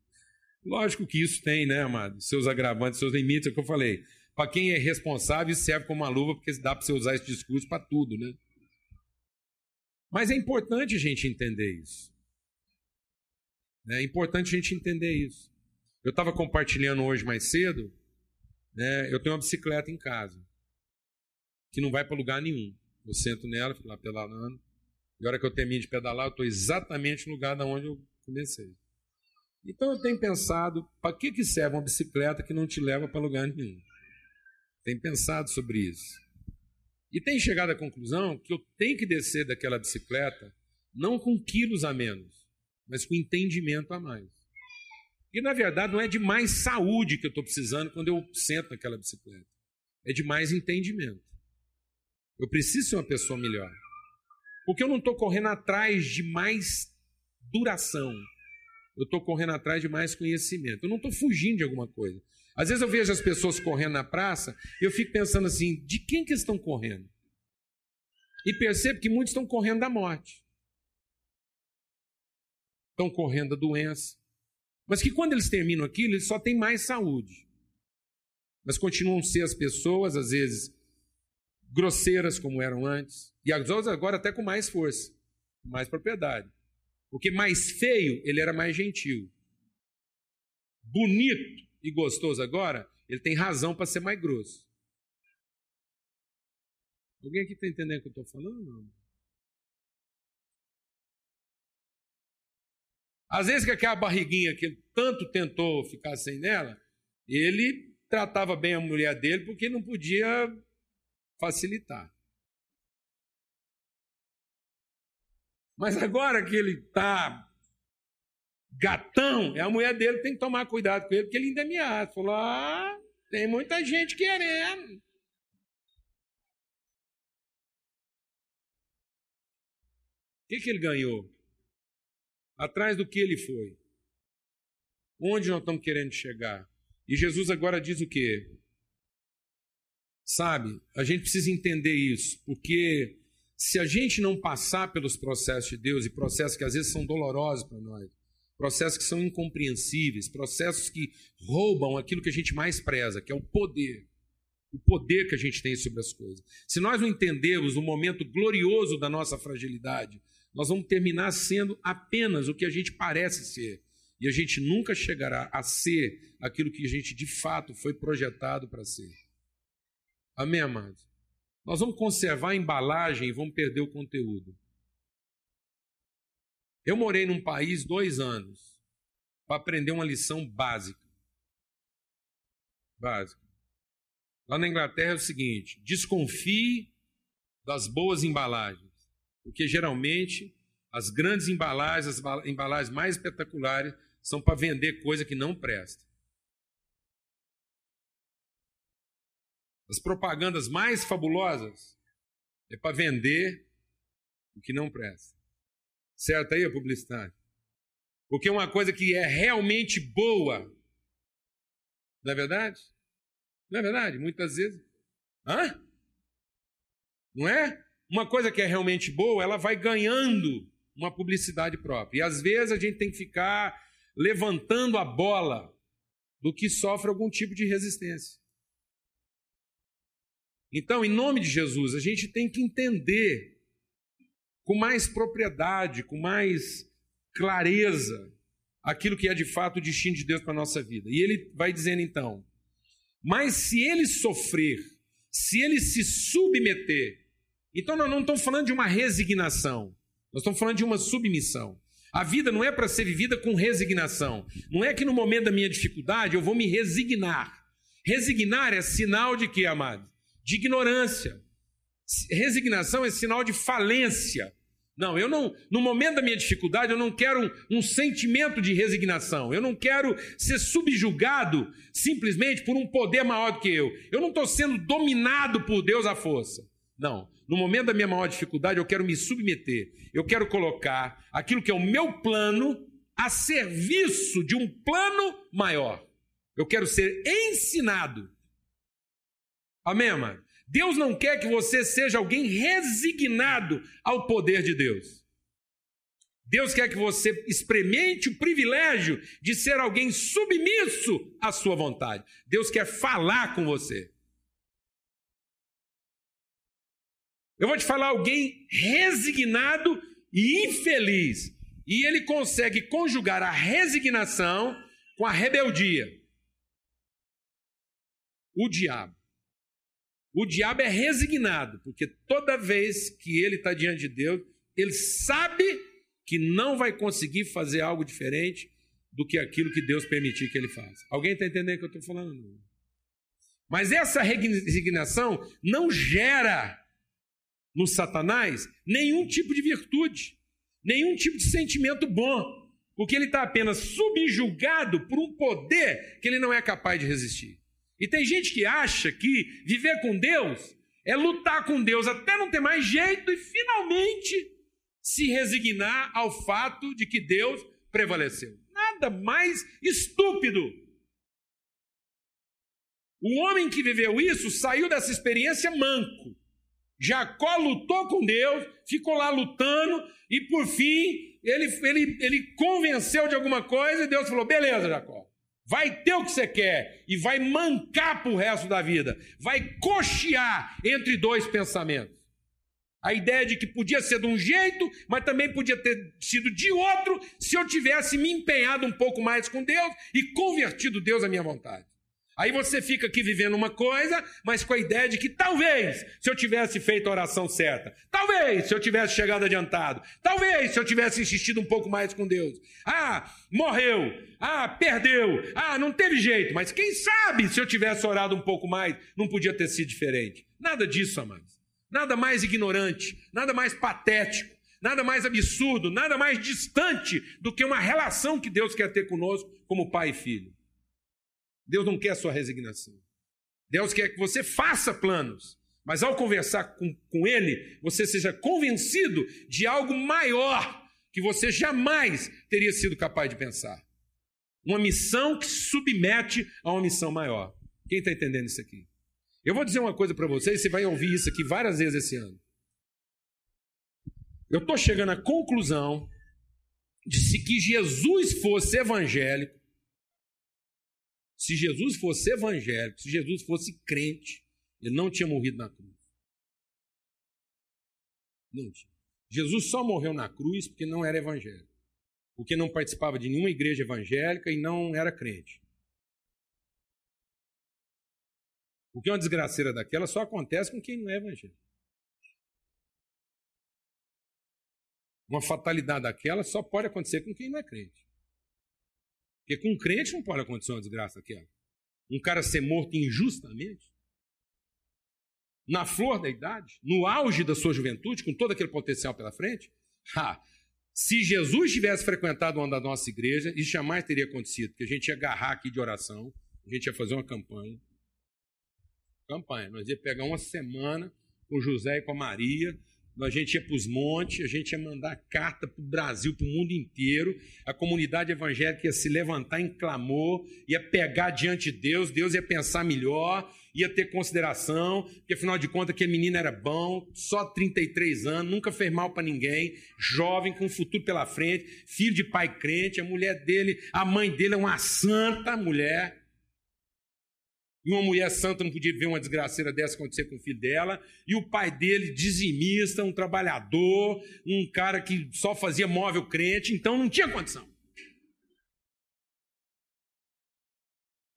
Lógico que isso tem, né, amado? Seus agravantes, seus limites, é o que eu falei. Para quem é responsável, serve como uma luva, porque dá para você usar esse discurso para tudo, né? Mas é importante a gente entender isso. É importante a gente entender isso. Eu estava compartilhando hoje mais cedo, né, eu tenho uma bicicleta em casa, que não vai para lugar nenhum. Eu sento nela, fico lá pedalando. E a hora que eu termino de pedalar, eu estou exatamente no lugar da onde eu comecei. Então eu tenho pensado, para que, que serve uma bicicleta que não te leva para lugar nenhum? Tenho pensado sobre isso. E tenho chegado à conclusão que eu tenho que descer daquela bicicleta não com quilos a menos, mas com entendimento a mais. E na verdade não é de mais saúde que eu estou precisando quando eu sento naquela bicicleta. É de mais entendimento. Eu preciso ser uma pessoa melhor. Porque eu não estou correndo atrás de mais duração. Eu estou correndo atrás de mais conhecimento. Eu não estou fugindo de alguma coisa. Às vezes eu vejo as pessoas correndo na praça e eu fico pensando assim: de quem que estão correndo? E percebo que muitos estão correndo da morte. Estão correndo a doença, mas que quando eles terminam aquilo, eles só têm mais saúde. Mas continuam ser as pessoas, às vezes, grosseiras como eram antes, e as outras agora até com mais força, com mais propriedade. Porque mais feio, ele era mais gentil. Bonito e gostoso agora, ele tem razão para ser mais grosso. Alguém aqui está entendendo o que eu estou falando? Não? Às vezes que aquela barriguinha que ele tanto tentou ficar sem nela, ele tratava bem a mulher dele porque não podia facilitar. Mas agora que ele está gatão, é a mulher dele tem que tomar cuidado com ele, porque ele ainda me acha. Falou: ah, tem muita gente querendo. O que, que ele ganhou? Atrás do que ele foi? Onde nós estamos querendo chegar? E Jesus agora diz o quê? Sabe, a gente precisa entender isso, porque se a gente não passar pelos processos de Deus, e processos que às vezes são dolorosos para nós, processos que são incompreensíveis, processos que roubam aquilo que a gente mais preza, que é o poder. O poder que a gente tem sobre as coisas. Se nós não entendermos o momento glorioso da nossa fragilidade, nós vamos terminar sendo apenas o que a gente parece ser. E a gente nunca chegará a ser aquilo que a gente de fato foi projetado para ser. Amém, amados? Nós vamos conservar a embalagem e vamos perder o conteúdo. Eu morei num país dois anos para aprender uma lição básica. Básica. Lá na Inglaterra é o seguinte: desconfie das boas embalagens. Porque geralmente as grandes embalagens, as embalagens mais espetaculares, são para vender coisa que não presta. As propagandas mais fabulosas é para vender o que não presta. Certo aí publicidade? Porque uma coisa que é realmente boa, não é verdade? Não é verdade? Muitas vezes. Hã? Não é? Uma coisa que é realmente boa, ela vai ganhando uma publicidade própria. E às vezes a gente tem que ficar levantando a bola do que sofre algum tipo de resistência. Então, em nome de Jesus, a gente tem que entender com mais propriedade, com mais clareza, aquilo que é de fato o destino de Deus para a nossa vida. E ele vai dizendo então: mas se ele sofrer, se ele se submeter, então nós não estamos falando de uma resignação, nós estamos falando de uma submissão. A vida não é para ser vivida com resignação. Não é que no momento da minha dificuldade eu vou me resignar. Resignar é sinal de quê, amado? De ignorância. Resignação é sinal de falência. Não, eu não, no momento da minha dificuldade, eu não quero um, um, sentimento de resignação. Eu não quero ser subjugado simplesmente por um poder maior do que eu. Eu não estou sendo dominado por Deus à força. Não. No momento da minha maior dificuldade, eu quero me submeter. Eu quero colocar aquilo que é o meu plano a serviço de um plano maior. Eu quero ser ensinado. Amém, amado? Deus não quer que você seja alguém resignado ao poder de Deus. Deus quer que você experimente o privilégio de ser alguém submisso à sua vontade. Deus quer falar com você. Eu vou te falar alguém resignado e infeliz. E ele consegue conjugar a resignação com a rebeldia. O diabo. O diabo é resignado, porque toda vez que ele está diante de Deus, ele sabe que não vai conseguir fazer algo diferente do que aquilo que Deus permitir que ele faça. Alguém está entendendo o que eu estou falando? Mas essa resignação não gera no Satanás nenhum tipo de virtude, nenhum tipo de sentimento bom, porque ele está apenas subjugado por um poder que ele não é capaz de resistir. E tem gente que acha que viver com Deus é lutar com Deus até não ter mais jeito e finalmente se resignar ao fato de que Deus prevaleceu. Nada mais estúpido. O homem que viveu isso saiu dessa experiência manco. Jacó lutou com Deus, ficou lá lutando e por fim ele, ele, ele convenceu de alguma coisa e Deus falou: beleza, Jacó. Vai ter o que você quer e vai mancar para o resto da vida. Vai cochear entre dois pensamentos. A ideia de que podia ser de um jeito, mas também podia ter sido de outro, se eu tivesse me empenhado um pouco mais com Deus e convertido Deus à minha vontade. Aí você fica aqui vivendo uma coisa, mas com a ideia de que talvez, se eu tivesse feito a oração certa, talvez, se eu tivesse chegado adiantado, talvez, se eu tivesse insistido um pouco mais com Deus. Ah, morreu. Ah, perdeu. Ah, não teve jeito. Mas quem sabe, se eu tivesse orado um pouco mais, não podia ter sido diferente. Nada disso, amados. Nada mais ignorante, nada mais patético, nada mais absurdo, nada mais distante do que uma relação que Deus quer ter conosco como pai e filho. Deus não quer sua resignação. Deus quer que você faça planos, mas ao conversar com, com Ele, você seja convencido de algo maior que você jamais teria sido capaz de pensar. Uma missão que submete a uma missão maior. Quem está entendendo isso aqui? Eu vou dizer uma coisa para vocês, você vai ouvir isso aqui várias vezes esse ano. Eu estou chegando à conclusão de se que Jesus fosse evangélico, se Jesus fosse evangélico, se Jesus fosse crente, ele não tinha morrido na cruz. Não tinha. Jesus só morreu na cruz porque não era evangélico. Porque não participava de nenhuma igreja evangélica e não era crente. Porque uma desgraceira daquela só acontece com quem não é evangélico. Uma fatalidade daquela só pode acontecer com quem não é crente. Porque com um crente não pode acontecer uma desgraça daquela. Um cara ser morto injustamente. Na flor da idade, no auge da sua juventude, com todo aquele potencial pela frente. Ha, se Jesus tivesse frequentado uma da nossa igreja, isso jamais teria acontecido, porque a gente ia agarrar aqui de oração, a gente ia fazer uma campanha, campanha. Nós ia pegar uma semana com o José e com a Maria, a gente ia para os montes, a gente ia mandar carta para o Brasil, para o mundo inteiro, a comunidade evangélica ia se levantar em clamor, ia pegar diante de Deus, Deus ia pensar melhor, ia ter consideração, porque afinal de contas aquele menino era bom, só 33 anos, nunca fez mal para ninguém, jovem, com um futuro pela frente, filho de pai crente, a mulher dele, a mãe dele é uma santa mulher, e uma mulher santa não podia ver uma desgraceira dessa acontecer com o filho dela. E o pai dele, dizimista, um trabalhador, um cara que só fazia móvel crente, então não tinha condição.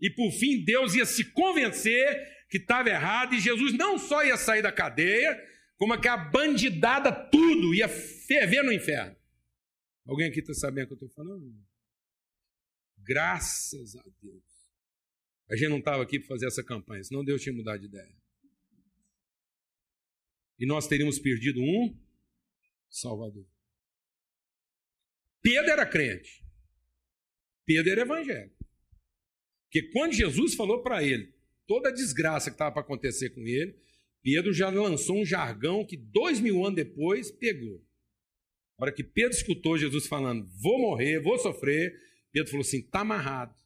E por fim, Deus ia se convencer que estava errado, e Jesus não só ia sair da cadeia, como é que a bandidada tudo ia ferver no inferno. Alguém aqui está sabendo o que eu estou falando? Graças a Deus. A gente não estava aqui para fazer essa campanha, senão Deus tinha mudado de ideia. E nós teríamos perdido um Salvador. Pedro era crente. Pedro era evangélico. Porque quando Jesus falou para ele toda a desgraça que estava para acontecer com ele, Pedro já lançou um jargão que dois mil anos depois pegou. A hora que Pedro escutou Jesus falando, vou morrer, vou sofrer, Pedro falou assim: está amarrado.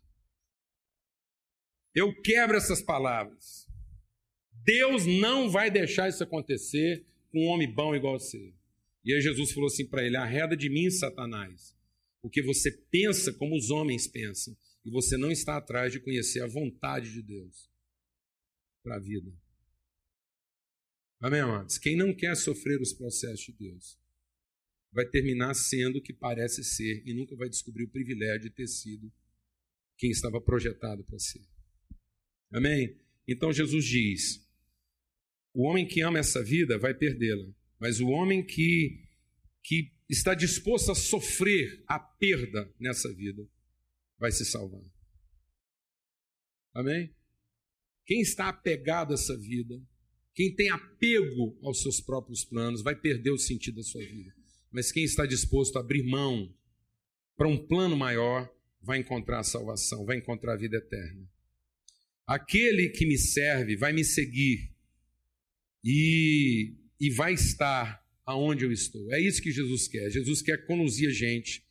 Eu quebro essas palavras. Deus não vai deixar isso acontecer com um homem bom igual você. E aí Jesus falou assim para ele: arreda de mim, Satanás, porque você pensa como os homens pensam, e você não está atrás de conhecer a vontade de Deus para a vida. Amém, amados? Quem não quer sofrer os processos de Deus vai terminar sendo o que parece ser e nunca vai descobrir o privilégio de ter sido quem estava projetado para ser. Amém? Então Jesus diz: o homem que ama essa vida vai perdê-la, mas o homem que, que está disposto a sofrer a perda nessa vida vai se salvar. Amém? Quem está apegado a essa vida, quem tem apego aos seus próprios planos, vai perder o sentido da sua vida. Mas quem está disposto a abrir mão para um plano maior, vai encontrar a salvação, vai encontrar a vida eterna. Aquele que me serve vai me seguir e, e vai estar aonde eu estou. É isso que Jesus quer. Jesus quer conduzir a gente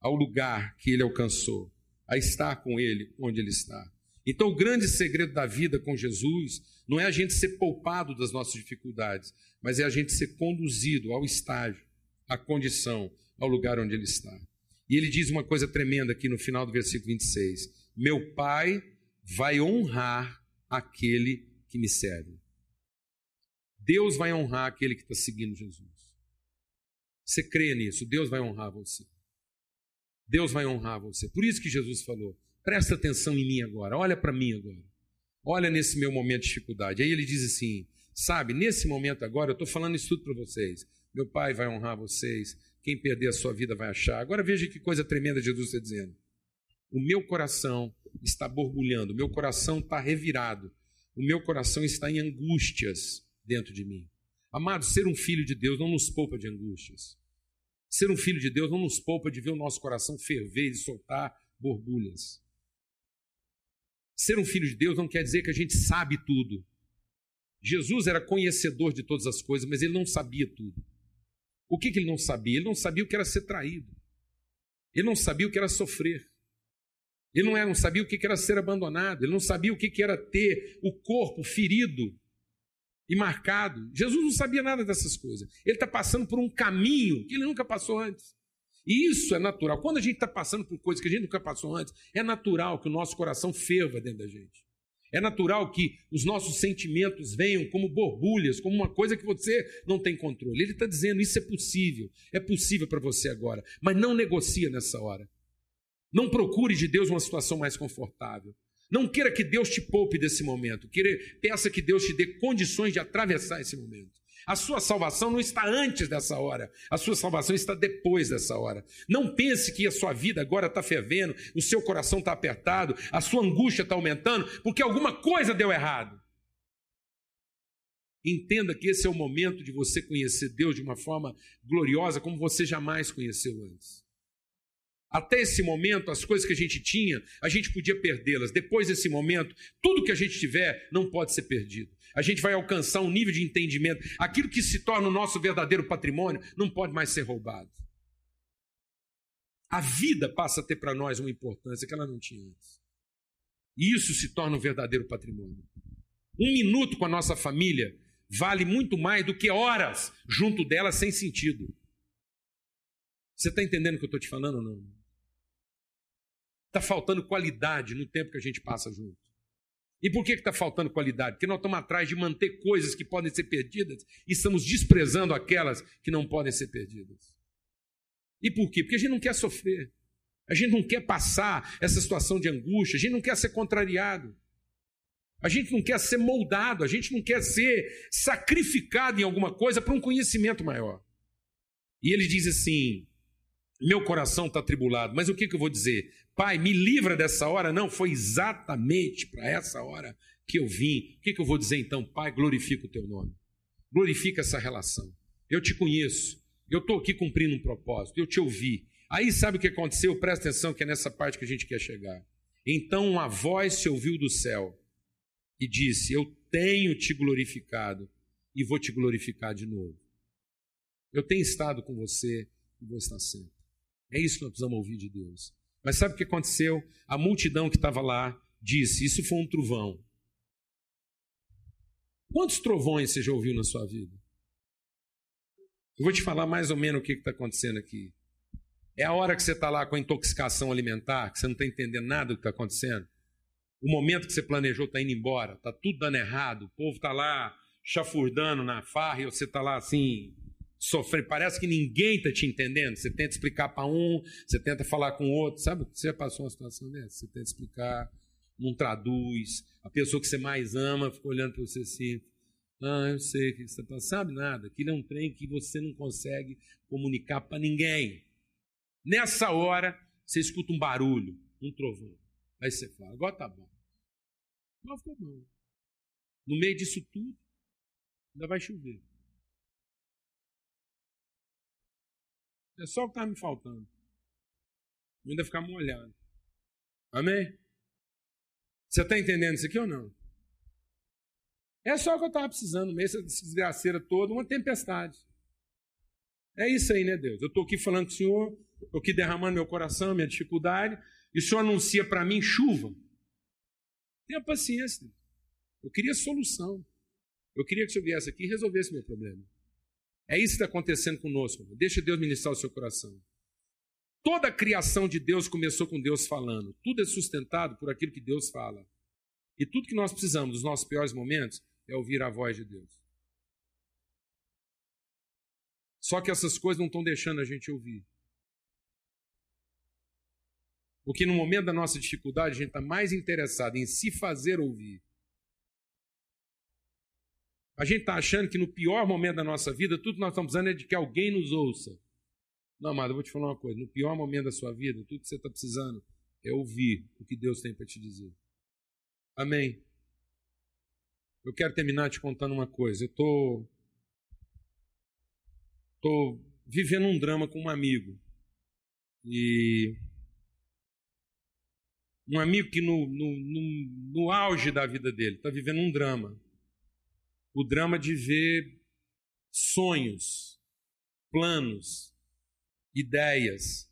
ao lugar que ele alcançou, a estar com ele onde ele está. Então, o grande segredo da vida com Jesus não é a gente ser poupado das nossas dificuldades, mas é a gente ser conduzido ao estágio à condição, ao lugar onde ele está. E ele diz uma coisa tremenda aqui no final do versículo 26: Meu pai vai honrar aquele que me serve. Deus vai honrar aquele que está seguindo Jesus. Você crê nisso? Deus vai honrar você. Deus vai honrar você. Por isso que Jesus falou: presta atenção em mim agora, olha para mim agora. Olha nesse meu momento de dificuldade. Aí ele diz assim: sabe, nesse momento agora, eu estou falando isso tudo para vocês. Meu pai vai honrar vocês. Quem perder a sua vida vai achar. Agora veja que coisa tremenda Jesus está dizendo. O meu coração está borbulhando, o meu coração está revirado, o meu coração está em angústias dentro de mim. Amado, ser um filho de Deus não nos poupa de angústias. Ser um filho de Deus não nos poupa de ver o nosso coração ferver e soltar borbulhas. Ser um filho de Deus não quer dizer que a gente sabe tudo. Jesus era conhecedor de todas as coisas, mas ele não sabia tudo. O que, que ele não sabia? Ele não sabia o que era ser traído. Ele não sabia o que era sofrer. Ele não, era, não sabia o que era ser abandonado. Ele não sabia o que era ter o corpo ferido e marcado. Jesus não sabia nada dessas coisas. Ele está passando por um caminho que ele nunca passou antes. E isso é natural. Quando a gente está passando por coisas que a gente nunca passou antes, é natural que o nosso coração ferva dentro da gente. É natural que os nossos sentimentos venham como borbulhas, como uma coisa que você não tem controle. Ele está dizendo: isso é possível, é possível para você agora, mas não negocia nessa hora. Não procure de Deus uma situação mais confortável. Não queira que Deus te poupe desse momento. Queira, peça que Deus te dê condições de atravessar esse momento. A sua salvação não está antes dessa hora, a sua salvação está depois dessa hora. Não pense que a sua vida agora está fervendo, o seu coração está apertado, a sua angústia está aumentando, porque alguma coisa deu errado. Entenda que esse é o momento de você conhecer Deus de uma forma gloriosa como você jamais conheceu antes. Até esse momento, as coisas que a gente tinha, a gente podia perdê-las. Depois desse momento, tudo que a gente tiver não pode ser perdido. A gente vai alcançar um nível de entendimento. Aquilo que se torna o nosso verdadeiro patrimônio não pode mais ser roubado. A vida passa a ter para nós uma importância que ela não tinha antes. E isso se torna um verdadeiro patrimônio. Um minuto com a nossa família vale muito mais do que horas junto dela sem sentido. Você está entendendo o que eu estou te falando ou não? Está faltando qualidade no tempo que a gente passa junto. E por que está faltando qualidade? Porque nós estamos atrás de manter coisas que podem ser perdidas e estamos desprezando aquelas que não podem ser perdidas. E por quê? Porque a gente não quer sofrer. A gente não quer passar essa situação de angústia, a gente não quer ser contrariado. A gente não quer ser moldado, a gente não quer ser sacrificado em alguma coisa para um conhecimento maior. E ele diz assim: meu coração está tribulado, mas o que, que eu vou dizer? Pai, me livra dessa hora. Não, foi exatamente para essa hora que eu vim. O que, que eu vou dizer então? Pai, glorifica o teu nome. Glorifica essa relação. Eu te conheço. Eu estou aqui cumprindo um propósito. Eu te ouvi. Aí sabe o que aconteceu? Presta atenção que é nessa parte que a gente quer chegar. Então uma voz se ouviu do céu e disse: Eu tenho te glorificado e vou te glorificar de novo. Eu tenho estado com você e vou estar sempre. É isso que nós precisamos ouvir de Deus. Mas sabe o que aconteceu? A multidão que estava lá disse: Isso foi um trovão. Quantos trovões você já ouviu na sua vida? Eu vou te falar mais ou menos o que está acontecendo aqui. É a hora que você está lá com a intoxicação alimentar, que você não está entendendo nada do que está acontecendo. O momento que você planejou está indo embora, está tudo dando errado, o povo está lá chafurdando na farra e você está lá assim, sofrer. Parece que ninguém está te entendendo. Você tenta explicar para um, você tenta falar com outro. Sabe? Você já passou uma situação dessa? Você tenta explicar, não traduz. A pessoa que você mais ama fica olhando para você assim. Ah, eu sei que você não sabe nada. Aquilo é um trem que você não consegue comunicar para ninguém. Nessa hora, você escuta um barulho, um trovão. Aí você fala, agora tá bom. Agora ficou bom. No meio disso tudo, ainda vai chover. É só o que estava me faltando. Eu ainda ficar molhado. Amém? Você está entendendo isso aqui ou não? É só o que eu estava precisando, mesmo essa desgraceira toda, uma tempestade. É isso aí, né, Deus? Eu estou aqui falando com o Senhor, estou aqui derramando meu coração, minha dificuldade, e o Senhor anuncia para mim chuva. Tenha paciência. Eu queria solução. Eu queria que o Senhor viesse aqui e resolvesse meu problema. É isso que está acontecendo conosco. Deixa Deus ministrar o seu coração. Toda a criação de Deus começou com Deus falando. Tudo é sustentado por aquilo que Deus fala. E tudo que nós precisamos nos nossos piores momentos é ouvir a voz de Deus. Só que essas coisas não estão deixando a gente ouvir. Porque no momento da nossa dificuldade, a gente está mais interessado em se fazer ouvir. A gente está achando que no pior momento da nossa vida, tudo que nós estamos precisando é de que alguém nos ouça. Não, amado, eu vou te falar uma coisa. No pior momento da sua vida, tudo que você está precisando é ouvir o que Deus tem para te dizer. Amém. Eu quero terminar te contando uma coisa. Eu estou tô, vivendo um drama com um amigo. E um amigo que no, no, no, no auge da vida dele está vivendo um drama. O drama de ver sonhos, planos, ideias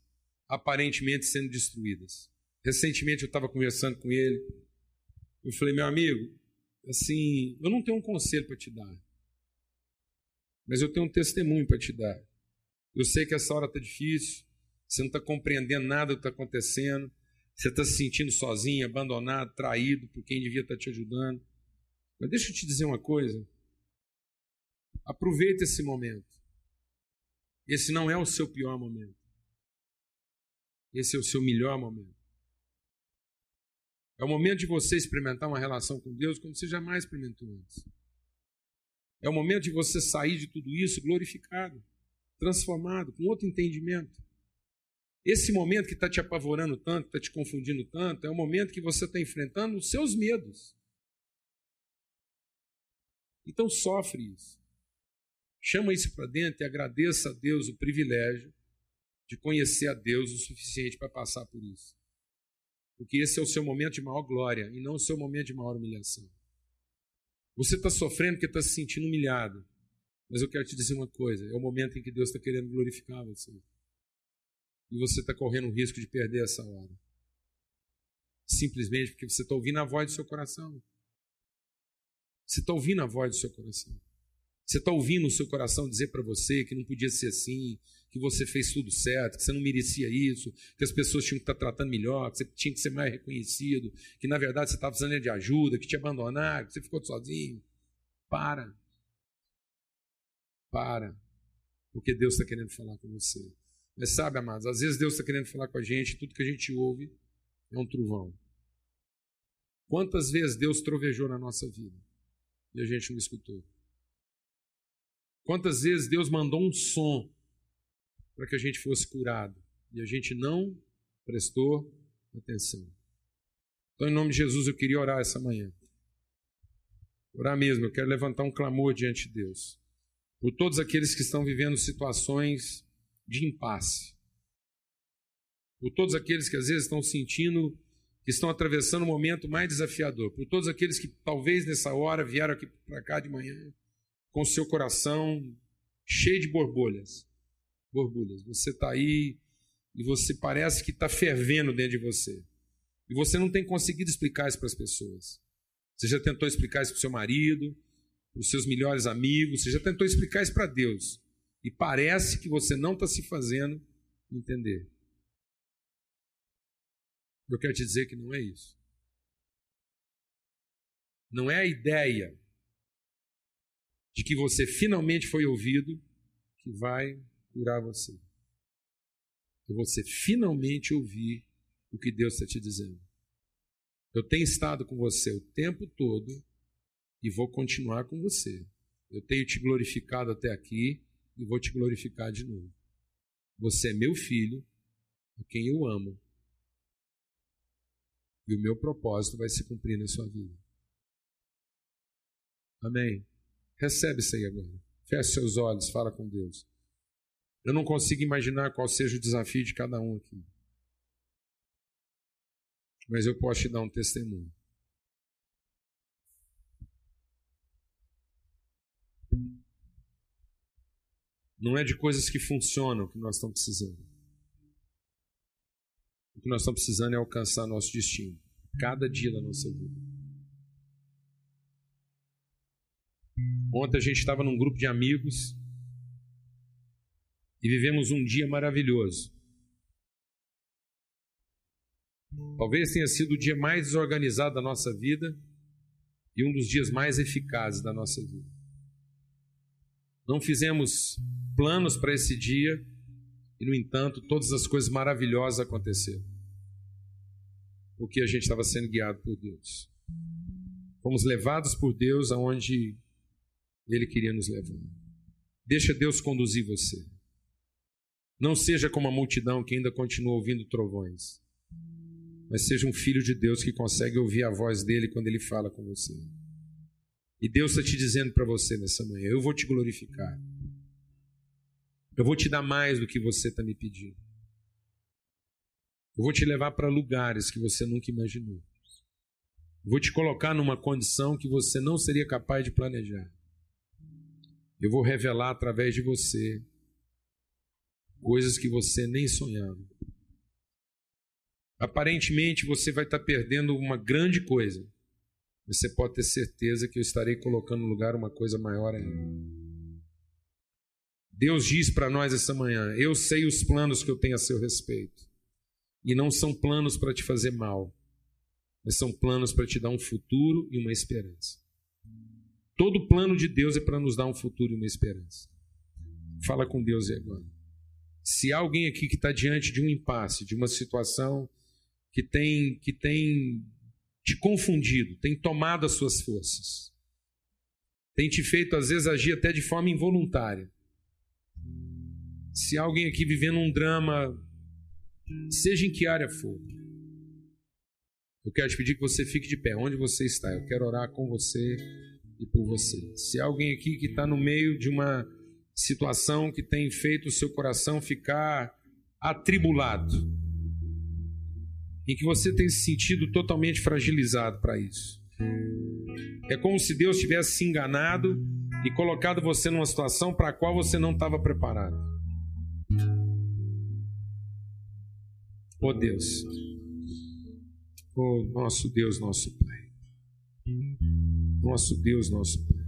aparentemente sendo destruídas. Recentemente eu estava conversando com ele. Eu falei, meu amigo, assim, eu não tenho um conselho para te dar, mas eu tenho um testemunho para te dar. Eu sei que essa hora está difícil, você não está compreendendo nada do que está acontecendo, você está se sentindo sozinho, abandonado, traído por quem devia estar tá te ajudando. Mas deixa eu te dizer uma coisa. Aproveita esse momento. Esse não é o seu pior momento. Esse é o seu melhor momento. É o momento de você experimentar uma relação com Deus como você jamais experimentou antes. É o momento de você sair de tudo isso glorificado, transformado, com outro entendimento. Esse momento que está te apavorando tanto, está te confundindo tanto, é o momento que você está enfrentando os seus medos. Então sofre isso. Chama isso para dentro e agradeça a Deus o privilégio de conhecer a Deus o suficiente para passar por isso. Porque esse é o seu momento de maior glória e não o seu momento de maior humilhação. Você está sofrendo porque está se sentindo humilhado. Mas eu quero te dizer uma coisa: é o momento em que Deus está querendo glorificar você e você está correndo o risco de perder essa hora. Simplesmente porque você está ouvindo a voz do seu coração. Você está ouvindo a voz do seu coração. Você está ouvindo o seu coração dizer para você que não podia ser assim, que você fez tudo certo, que você não merecia isso, que as pessoas tinham que estar tá tratando melhor, que você tinha que ser mais reconhecido, que na verdade você estava precisando de ajuda, que te abandonaram, que você ficou sozinho. Para. Para. Porque Deus está querendo falar com você. Mas sabe, amados, às vezes Deus está querendo falar com a gente, tudo que a gente ouve é um trovão. Quantas vezes Deus trovejou na nossa vida e a gente não escutou? Quantas vezes Deus mandou um som para que a gente fosse curado e a gente não prestou atenção? Então, em nome de Jesus, eu queria orar essa manhã. Orar mesmo, eu quero levantar um clamor diante de Deus. Por todos aqueles que estão vivendo situações de impasse. Por todos aqueles que às vezes estão sentindo que estão atravessando o um momento mais desafiador, por todos aqueles que talvez nessa hora vieram aqui para cá de manhã com seu coração cheio de borbulhas. Borbulhas. Você está aí e você parece que está fervendo dentro de você. E você não tem conseguido explicar isso para as pessoas. Você já tentou explicar isso para o seu marido, para os seus melhores amigos, você já tentou explicar isso para Deus. E parece que você não está se fazendo entender. Eu quero te dizer que não é isso. Não é a ideia de que você finalmente foi ouvido que vai curar você. É você finalmente ouvir o que Deus está te dizendo. Eu tenho estado com você o tempo todo e vou continuar com você. Eu tenho te glorificado até aqui e vou te glorificar de novo. Você é meu filho, a quem eu amo. E o meu propósito vai se cumprir na sua vida. Amém. Recebe isso aí agora. Feche seus olhos, fala com Deus. Eu não consigo imaginar qual seja o desafio de cada um aqui. Mas eu posso te dar um testemunho. Não é de coisas que funcionam que nós estamos precisando. O que nós estamos precisando é alcançar nosso destino, cada dia da nossa vida. Ontem a gente estava num grupo de amigos e vivemos um dia maravilhoso. Talvez tenha sido o dia mais desorganizado da nossa vida e um dos dias mais eficazes da nossa vida. Não fizemos planos para esse dia e, no entanto, todas as coisas maravilhosas aconteceram. Porque a gente estava sendo guiado por Deus. Fomos levados por Deus aonde Ele queria nos levar. Deixa Deus conduzir você. Não seja como a multidão que ainda continua ouvindo trovões, mas seja um filho de Deus que consegue ouvir a voz dele quando ele fala com você. E Deus está te dizendo para você nessa manhã: eu vou te glorificar. Eu vou te dar mais do que você está me pedindo. Eu vou te levar para lugares que você nunca imaginou. Eu vou te colocar numa condição que você não seria capaz de planejar. Eu vou revelar através de você coisas que você nem sonhava. Aparentemente você vai estar perdendo uma grande coisa, você pode ter certeza que eu estarei colocando no lugar uma coisa maior ainda. Deus diz para nós essa manhã: Eu sei os planos que eu tenho a seu respeito, e não são planos para te fazer mal, mas são planos para te dar um futuro e uma esperança. Todo plano de Deus é para nos dar um futuro e uma esperança. Fala com Deus agora. Se há alguém aqui que está diante de um impasse, de uma situação que tem, que tem te confundido, tem tomado as suas forças, tem te feito às vezes agir até de forma involuntária. Se há alguém aqui vivendo um drama, seja em que área for, eu quero te pedir que você fique de pé, onde você está. Eu quero orar com você e por você. Se há alguém aqui que está no meio de uma situação que tem feito o seu coração ficar atribulado, em que você tem se sentido totalmente fragilizado para isso. É como se Deus tivesse se enganado e colocado você numa situação para a qual você não estava preparado. Oh Deus, oh nosso Deus, nosso Pai, nosso Deus, nosso Pai.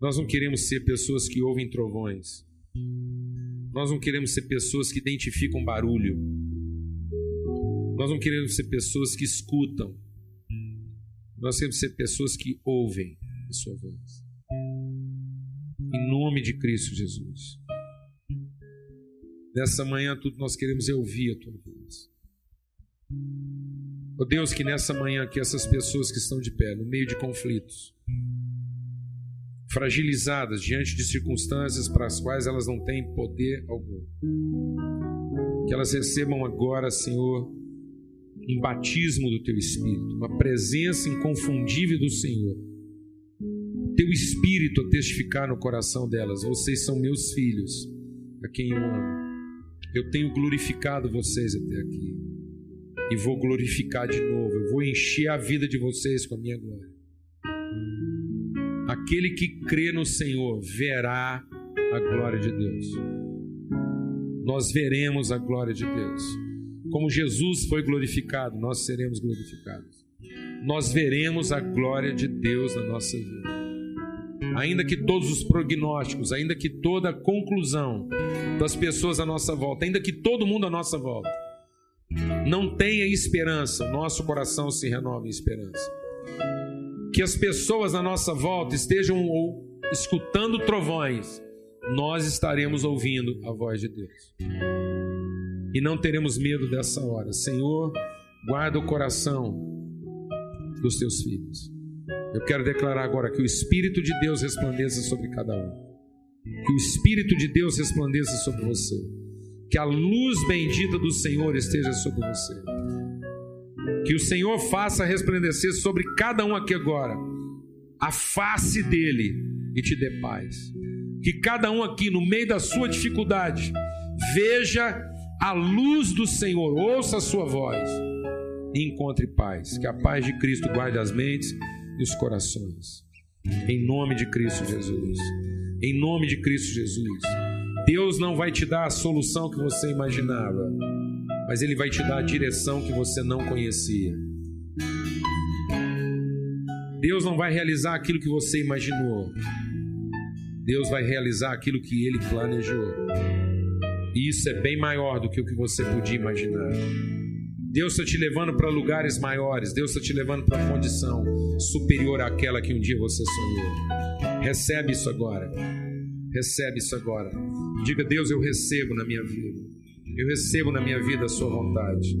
Nós não queremos ser pessoas que ouvem trovões. Nós não queremos ser pessoas que identificam barulho. Nós não queremos ser pessoas que escutam. Nós queremos ser pessoas que ouvem a sua voz. Em nome de Cristo Jesus. Nessa manhã, tudo nós queremos é ouvir a tua voz. Oh Deus, que nessa manhã que essas pessoas que estão de pé, no meio de conflitos, fragilizadas diante de circunstâncias para as quais elas não têm poder algum. Que elas recebam agora, Senhor, um batismo do Teu Espírito, uma presença inconfundível do Senhor. Teu Espírito a testificar no coração delas: vocês são meus filhos, a quem eu amo. Eu tenho glorificado vocês até aqui e vou glorificar de novo. Eu vou encher a vida de vocês com a minha glória. Aquele que crê no Senhor verá a glória de Deus. Nós veremos a glória de Deus. Como Jesus foi glorificado, nós seremos glorificados. Nós veremos a glória de Deus na nossa vida. Ainda que todos os prognósticos, ainda que toda a conclusão das pessoas à nossa volta, ainda que todo mundo à nossa volta, não tenha esperança, nosso coração se renova em esperança que as pessoas à nossa volta estejam escutando trovões, nós estaremos ouvindo a voz de Deus. E não teremos medo dessa hora. Senhor, guarda o coração dos teus filhos. Eu quero declarar agora que o Espírito de Deus resplandeça sobre cada um. Que o Espírito de Deus resplandeça sobre você. Que a luz bendita do Senhor esteja sobre você que o Senhor faça resplandecer sobre cada um aqui agora a face dele e te dê paz. Que cada um aqui, no meio da sua dificuldade, veja a luz do Senhor, ouça a sua voz e encontre paz. Que a paz de Cristo guarde as mentes e os corações. Em nome de Cristo Jesus. Em nome de Cristo Jesus. Deus não vai te dar a solução que você imaginava mas Ele vai te dar a direção que você não conhecia. Deus não vai realizar aquilo que você imaginou, Deus vai realizar aquilo que ele planejou. E isso é bem maior do que o que você podia imaginar. Deus está te levando para lugares maiores, Deus está te levando para condição superior àquela que um dia você sonhou. Recebe isso agora. Recebe isso agora. Diga, Deus, eu recebo na minha vida. Eu recebo na minha vida a sua vontade.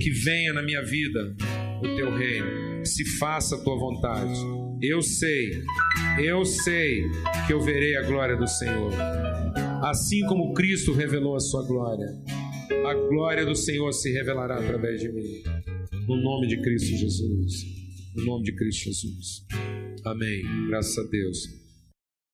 Que venha na minha vida o teu reino. Que se faça a tua vontade. Eu sei, eu sei que eu verei a glória do Senhor. Assim como Cristo revelou a sua glória, a glória do Senhor se revelará através de mim. No nome de Cristo Jesus. No nome de Cristo Jesus. Amém. Graças a Deus.